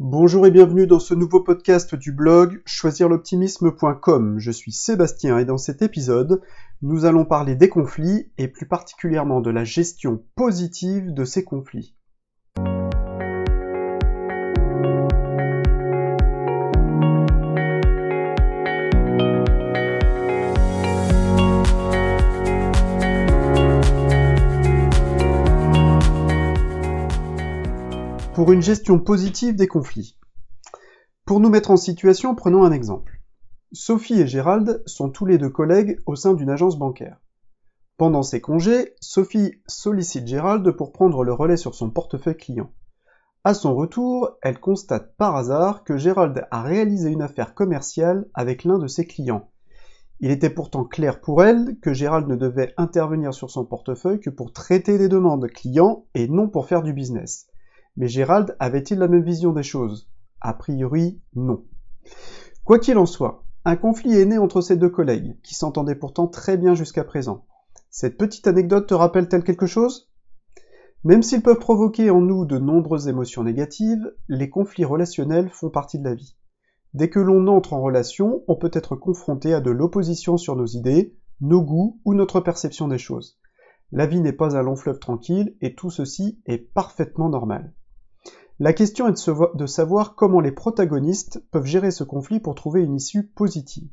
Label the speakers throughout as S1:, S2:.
S1: Bonjour et bienvenue dans ce nouveau podcast du blog choisirloptimisme.com. Je suis Sébastien et dans cet épisode, nous allons parler des conflits et plus particulièrement de la gestion positive de ces conflits. Pour une gestion positive des conflits. Pour nous mettre en situation, prenons un exemple. Sophie et Gérald sont tous les deux collègues au sein d'une agence bancaire. Pendant ses congés, Sophie sollicite Gérald pour prendre le relais sur son portefeuille client. À son retour, elle constate par hasard que Gérald a réalisé une affaire commerciale avec l'un de ses clients. Il était pourtant clair pour elle que Gérald ne devait intervenir sur son portefeuille que pour traiter des demandes clients et non pour faire du business. Mais Gérald avait-il la même vision des choses? A priori, non. Quoi qu'il en soit, un conflit est né entre ces deux collègues, qui s'entendaient pourtant très bien jusqu'à présent. Cette petite anecdote te rappelle-t-elle quelque chose? Même s'ils peuvent provoquer en nous de nombreuses émotions négatives, les conflits relationnels font partie de la vie. Dès que l'on entre en relation, on peut être confronté à de l'opposition sur nos idées, nos goûts ou notre perception des choses. La vie n'est pas un long fleuve tranquille et tout ceci est parfaitement normal. La question est de, savoir comment les protagonistes peuvent gérer ce conflit pour trouver une issue positive.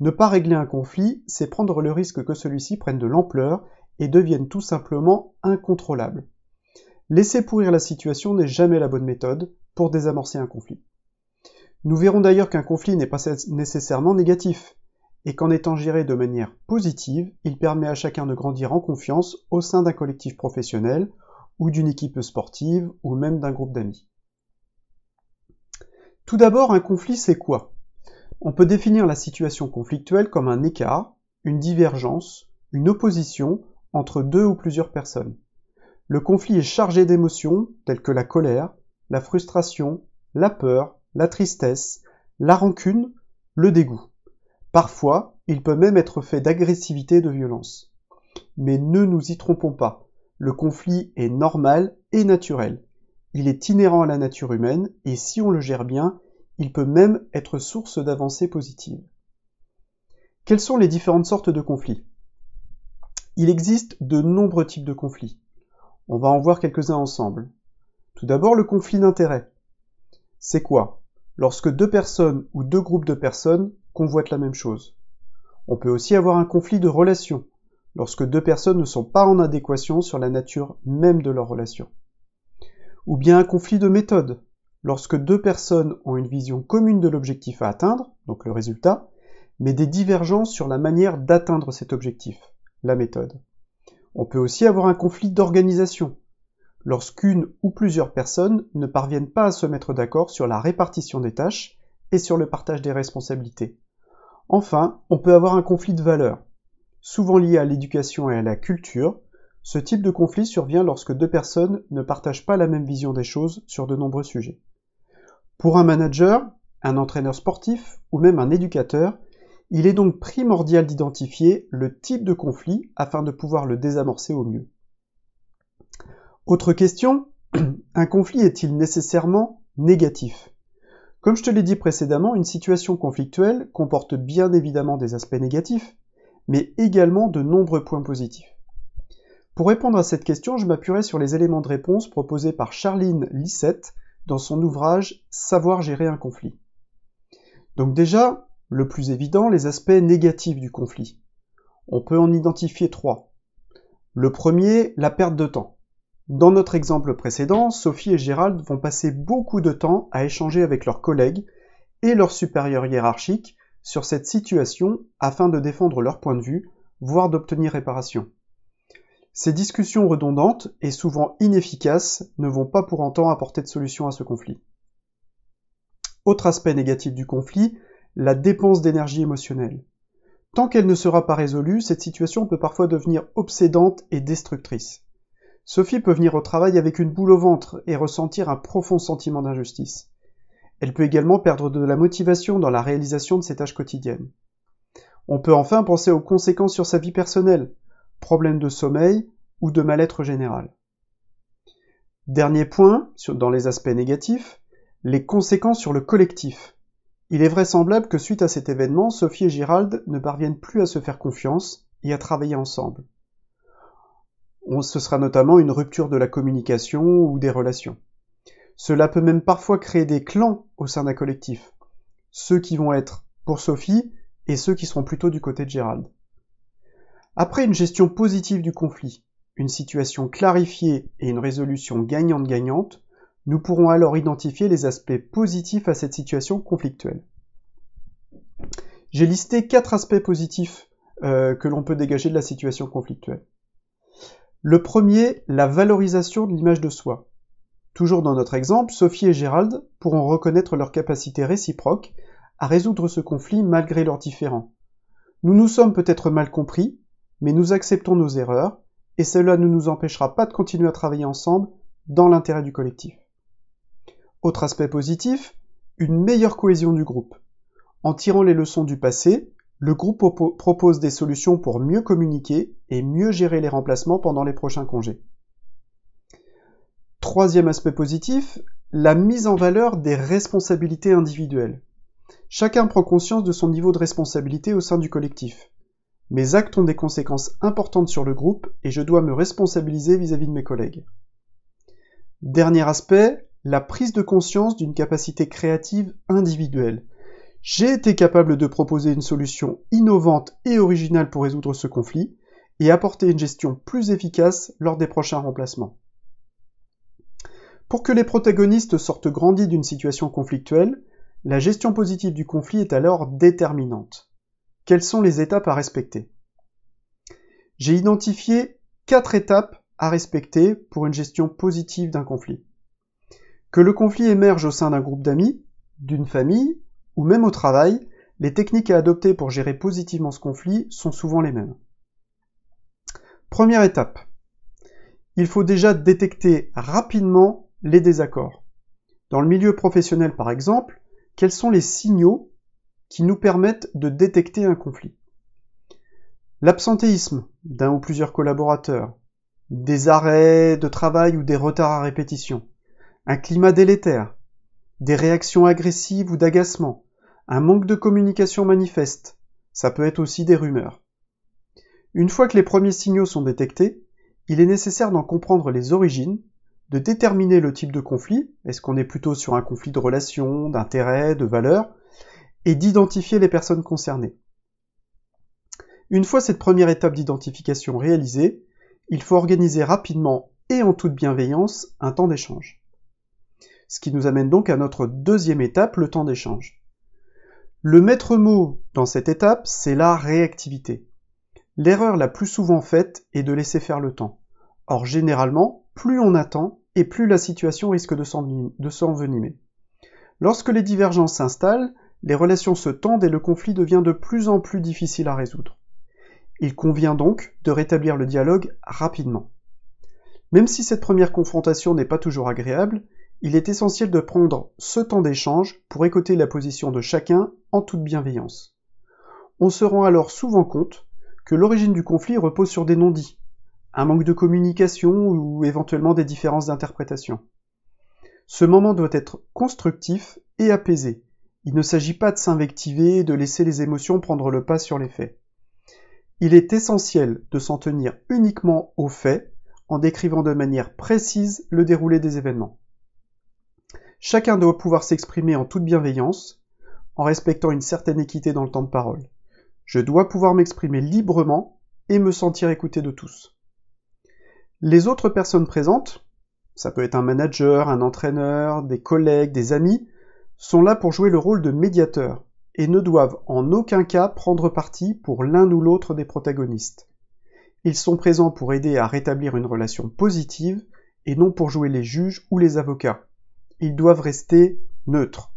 S1: Ne pas régler un conflit, c'est prendre le risque que celui-ci prenne de l'ampleur et devienne tout simplement incontrôlable. Laisser pourrir la situation n'est jamais la bonne méthode pour désamorcer un conflit. Nous verrons d'ailleurs qu'un conflit n'est pas nécessairement négatif, et qu'en étant géré de manière positive, il permet à chacun de grandir en confiance au sein d'un collectif professionnel ou d'une équipe sportive, ou même d'un groupe d'amis. Tout d'abord, un conflit, c'est quoi? On peut définir la situation conflictuelle comme un écart, une divergence, une opposition entre deux ou plusieurs personnes. Le conflit est chargé d'émotions telles que la colère, la frustration, la peur, la tristesse, la rancune, le dégoût. Parfois, il peut même être fait d'agressivité et de violence. Mais ne nous y trompons pas, le conflit est normal et naturel. Il est inhérent à la nature humaine et si on le gère bien, il peut même être source d'avancées positives. Quelles sont les différentes sortes de conflits? Il existe de nombreux types de conflits. On va en voir quelques-uns ensemble. Tout d'abord, le conflit d'intérêt. C'est quoi? Lorsque deux personnes ou deux groupes de personnes convoitent la même chose. On peut aussi avoir un conflit de relation lorsque deux personnes ne sont pas en adéquation sur la nature même de leur relation. Ou bien un conflit de méthode, lorsque deux personnes ont une vision commune de l'objectif à atteindre, donc le résultat, mais des divergences sur la manière d'atteindre cet objectif, la méthode. On peut aussi avoir un conflit d'organisation, lorsqu'une ou plusieurs personnes ne parviennent pas à se mettre d'accord sur la répartition des tâches et sur le partage des responsabilités. Enfin, on peut avoir un conflit de valeurs, Souvent lié à l'éducation et à la culture, ce type de conflit survient lorsque deux personnes ne partagent pas la même vision des choses sur de nombreux sujets. Pour un manager, un entraîneur sportif ou même un éducateur, il est donc primordial d'identifier le type de conflit afin de pouvoir le désamorcer au mieux. Autre question, un conflit est-il nécessairement négatif? Comme je te l'ai dit précédemment, une situation conflictuelle comporte bien évidemment des aspects négatifs, mais également de nombreux points positifs. Pour répondre à cette question, je m'appuierai sur les éléments de réponse proposés par Charline Lissette dans son ouvrage Savoir gérer un conflit. Donc déjà, le plus évident, les aspects négatifs du conflit. On peut en identifier trois. Le premier, la perte de temps. Dans notre exemple précédent, Sophie et Gérald vont passer beaucoup de temps à échanger avec leurs collègues et leurs supérieurs hiérarchiques sur cette situation afin de défendre leur point de vue, voire d'obtenir réparation. Ces discussions redondantes et souvent inefficaces ne vont pas pour autant apporter de solution à ce conflit. Autre aspect négatif du conflit, la dépense d'énergie émotionnelle. Tant qu'elle ne sera pas résolue, cette situation peut parfois devenir obsédante et destructrice. Sophie peut venir au travail avec une boule au ventre et ressentir un profond sentiment d'injustice. Elle peut également perdre de la motivation dans la réalisation de ses tâches quotidiennes. On peut enfin penser aux conséquences sur sa vie personnelle, problèmes de sommeil ou de mal-être général. Dernier point, dans les aspects négatifs, les conséquences sur le collectif. Il est vraisemblable que suite à cet événement, Sophie et Gérald ne parviennent plus à se faire confiance et à travailler ensemble. ce sera notamment une rupture de la communication ou des relations. Cela peut même parfois créer des clans au sein d'un collectif. Ceux qui vont être pour Sophie et ceux qui seront plutôt du côté de Gérald. Après une gestion positive du conflit, une situation clarifiée et une résolution gagnante-gagnante, nous pourrons alors identifier les aspects positifs à cette situation conflictuelle. J'ai listé quatre aspects positifs euh, que l'on peut dégager de la situation conflictuelle. Le premier, la valorisation de l'image de soi. Toujours dans notre exemple, Sophie et Gérald pourront reconnaître leur capacité réciproque à résoudre ce conflit malgré leurs différends. Nous nous sommes peut-être mal compris, mais nous acceptons nos erreurs, et cela ne nous empêchera pas de continuer à travailler ensemble dans l'intérêt du collectif. Autre aspect positif, une meilleure cohésion du groupe. En tirant les leçons du passé, le groupe propose des solutions pour mieux communiquer et mieux gérer les remplacements pendant les prochains congés. Troisième aspect positif, la mise en valeur des responsabilités individuelles. Chacun prend conscience de son niveau de responsabilité au sein du collectif. Mes actes ont des conséquences importantes sur le groupe et je dois me responsabiliser vis-à-vis de mes collègues. Dernier aspect, la prise de conscience d'une capacité créative individuelle. J'ai été capable de proposer une solution innovante et originale pour résoudre ce conflit et apporter une gestion plus efficace lors des prochains remplacements. Pour que les protagonistes sortent grandis d'une situation conflictuelle, la gestion positive du conflit est alors déterminante. Quelles sont les étapes à respecter? J'ai identifié quatre étapes à respecter pour une gestion positive d'un conflit. Que le conflit émerge au sein d'un groupe d'amis, d'une famille, ou même au travail, les techniques à adopter pour gérer positivement ce conflit sont souvent les mêmes. Première étape. Il faut déjà détecter rapidement les désaccords. Dans le milieu professionnel par exemple, quels sont les signaux qui nous permettent de détecter un conflit? L'absentéisme d'un ou plusieurs collaborateurs, des arrêts de travail ou des retards à répétition, un climat délétère, des réactions agressives ou d'agacement, un manque de communication manifeste, ça peut être aussi des rumeurs. Une fois que les premiers signaux sont détectés, il est nécessaire d'en comprendre les origines de déterminer le type de conflit, est-ce qu'on est plutôt sur un conflit de relations, d'intérêts, de valeurs, et d'identifier les personnes concernées. Une fois cette première étape d'identification réalisée, il faut organiser rapidement et en toute bienveillance un temps d'échange. Ce qui nous amène donc à notre deuxième étape, le temps d'échange. Le maître mot dans cette étape, c'est la réactivité. L'erreur la plus souvent faite est de laisser faire le temps. Or, généralement, plus on attend, et plus la situation risque de s'envenimer. Lorsque les divergences s'installent, les relations se tendent et le conflit devient de plus en plus difficile à résoudre. Il convient donc de rétablir le dialogue rapidement. Même si cette première confrontation n'est pas toujours agréable, il est essentiel de prendre ce temps d'échange pour écouter la position de chacun en toute bienveillance. On se rend alors souvent compte que l'origine du conflit repose sur des non-dits, un manque de communication ou éventuellement des différences d'interprétation. Ce moment doit être constructif et apaisé. Il ne s'agit pas de s'invectiver et de laisser les émotions prendre le pas sur les faits. Il est essentiel de s'en tenir uniquement aux faits en décrivant de manière précise le déroulé des événements. Chacun doit pouvoir s'exprimer en toute bienveillance, en respectant une certaine équité dans le temps de parole. Je dois pouvoir m'exprimer librement et me sentir écouté de tous. Les autres personnes présentes, ça peut être un manager, un entraîneur, des collègues, des amis, sont là pour jouer le rôle de médiateur et ne doivent en aucun cas prendre parti pour l'un ou l'autre des protagonistes. Ils sont présents pour aider à rétablir une relation positive et non pour jouer les juges ou les avocats. Ils doivent rester neutres.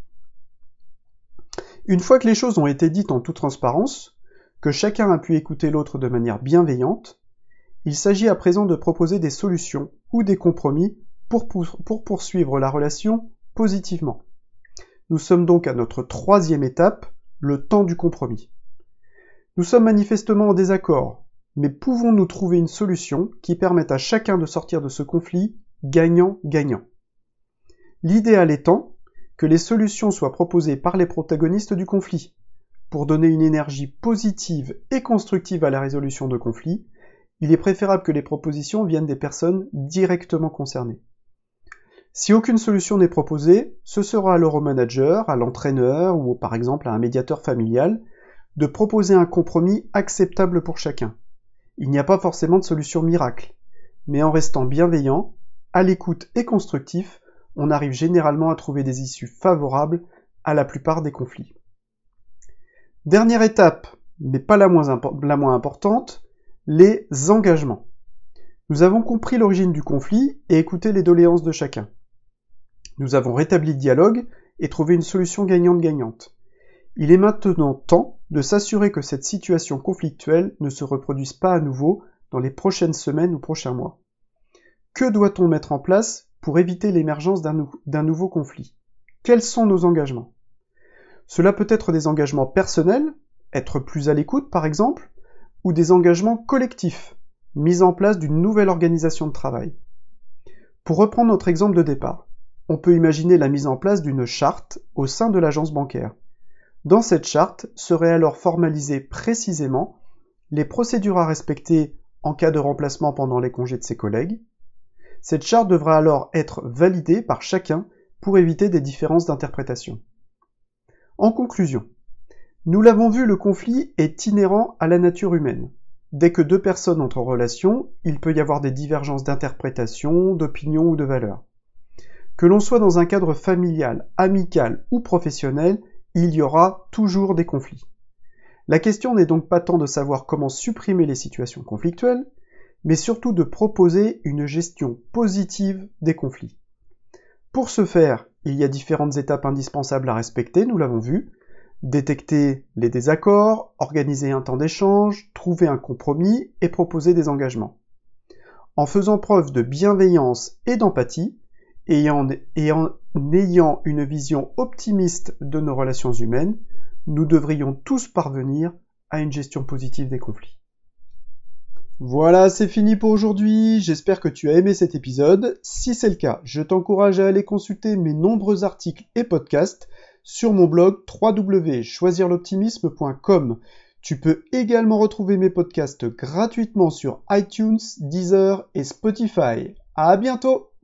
S1: Une fois que les choses ont été dites en toute transparence, que chacun a pu écouter l'autre de manière bienveillante, il s'agit à présent de proposer des solutions ou des compromis pour, poursuivre la relation positivement. Nous sommes donc à notre troisième étape, le temps du compromis. Nous sommes manifestement en désaccord, mais pouvons-nous trouver une solution qui permette à chacun de sortir de ce conflit gagnant-gagnant? L'idéal étant que les solutions soient proposées par les protagonistes du conflit. Pour donner une énergie positive et constructive à la résolution de conflits, il est préférable que les propositions viennent des personnes directement concernées. Si aucune solution n'est proposée, ce sera alors au manager, à l'entraîneur ou par exemple à un médiateur familial de proposer un compromis acceptable pour chacun. Il n'y a pas forcément de solution miracle, mais en restant bienveillant, à l'écoute et constructif, on arrive généralement à trouver des issues favorables à la plupart des conflits. Dernière étape, mais pas la moins, la moins importante, les engagements. Nous avons compris l'origine du conflit et écouté les doléances de chacun. Nous avons rétabli le dialogue et trouvé une solution gagnante-gagnante. Il est maintenant temps de s'assurer que cette situation conflictuelle ne se reproduise pas à nouveau dans les prochaines semaines ou prochains mois. Que doit-on mettre en place pour éviter l'émergence d'un nouveau conflit? Quels sont nos engagements? Cela peut être des engagements personnels, être plus à l'écoute par exemple, ou des engagements collectifs, mise en place d'une nouvelle organisation de travail. Pour reprendre notre exemple de départ, on peut imaginer la mise en place d'une charte au sein de l'agence bancaire. Dans cette charte seraient alors formalisées précisément les procédures à respecter en cas de remplacement pendant les congés de ses collègues. Cette charte devra alors être validée par chacun pour éviter des différences d'interprétation. En conclusion, nous l'avons vu, le conflit est inhérent à la nature humaine. Dès que deux personnes entrent en relation, il peut y avoir des divergences d'interprétation, d'opinion ou de valeurs. Que l'on soit dans un cadre familial, amical ou professionnel, il y aura toujours des conflits. La question n'est donc pas tant de savoir comment supprimer les situations conflictuelles, mais surtout de proposer une gestion positive des conflits. Pour ce faire, il y a différentes étapes indispensables à respecter, nous l'avons vu. Détecter les désaccords, organiser un temps d'échange, trouver un compromis et proposer des engagements. En faisant preuve de bienveillance et d'empathie, et en, ayant une vision optimiste de nos relations humaines, nous devrions tous parvenir à une gestion positive des conflits. Voilà, c'est fini pour aujourd'hui. J'espère que tu as aimé cet épisode. Si c'est le cas, je t'encourage à aller consulter mes nombreux articles et podcasts sur mon blog www.choisirloptimisme.com. Tu peux également retrouver mes podcasts gratuitement sur iTunes, Deezer et Spotify. À bientôt!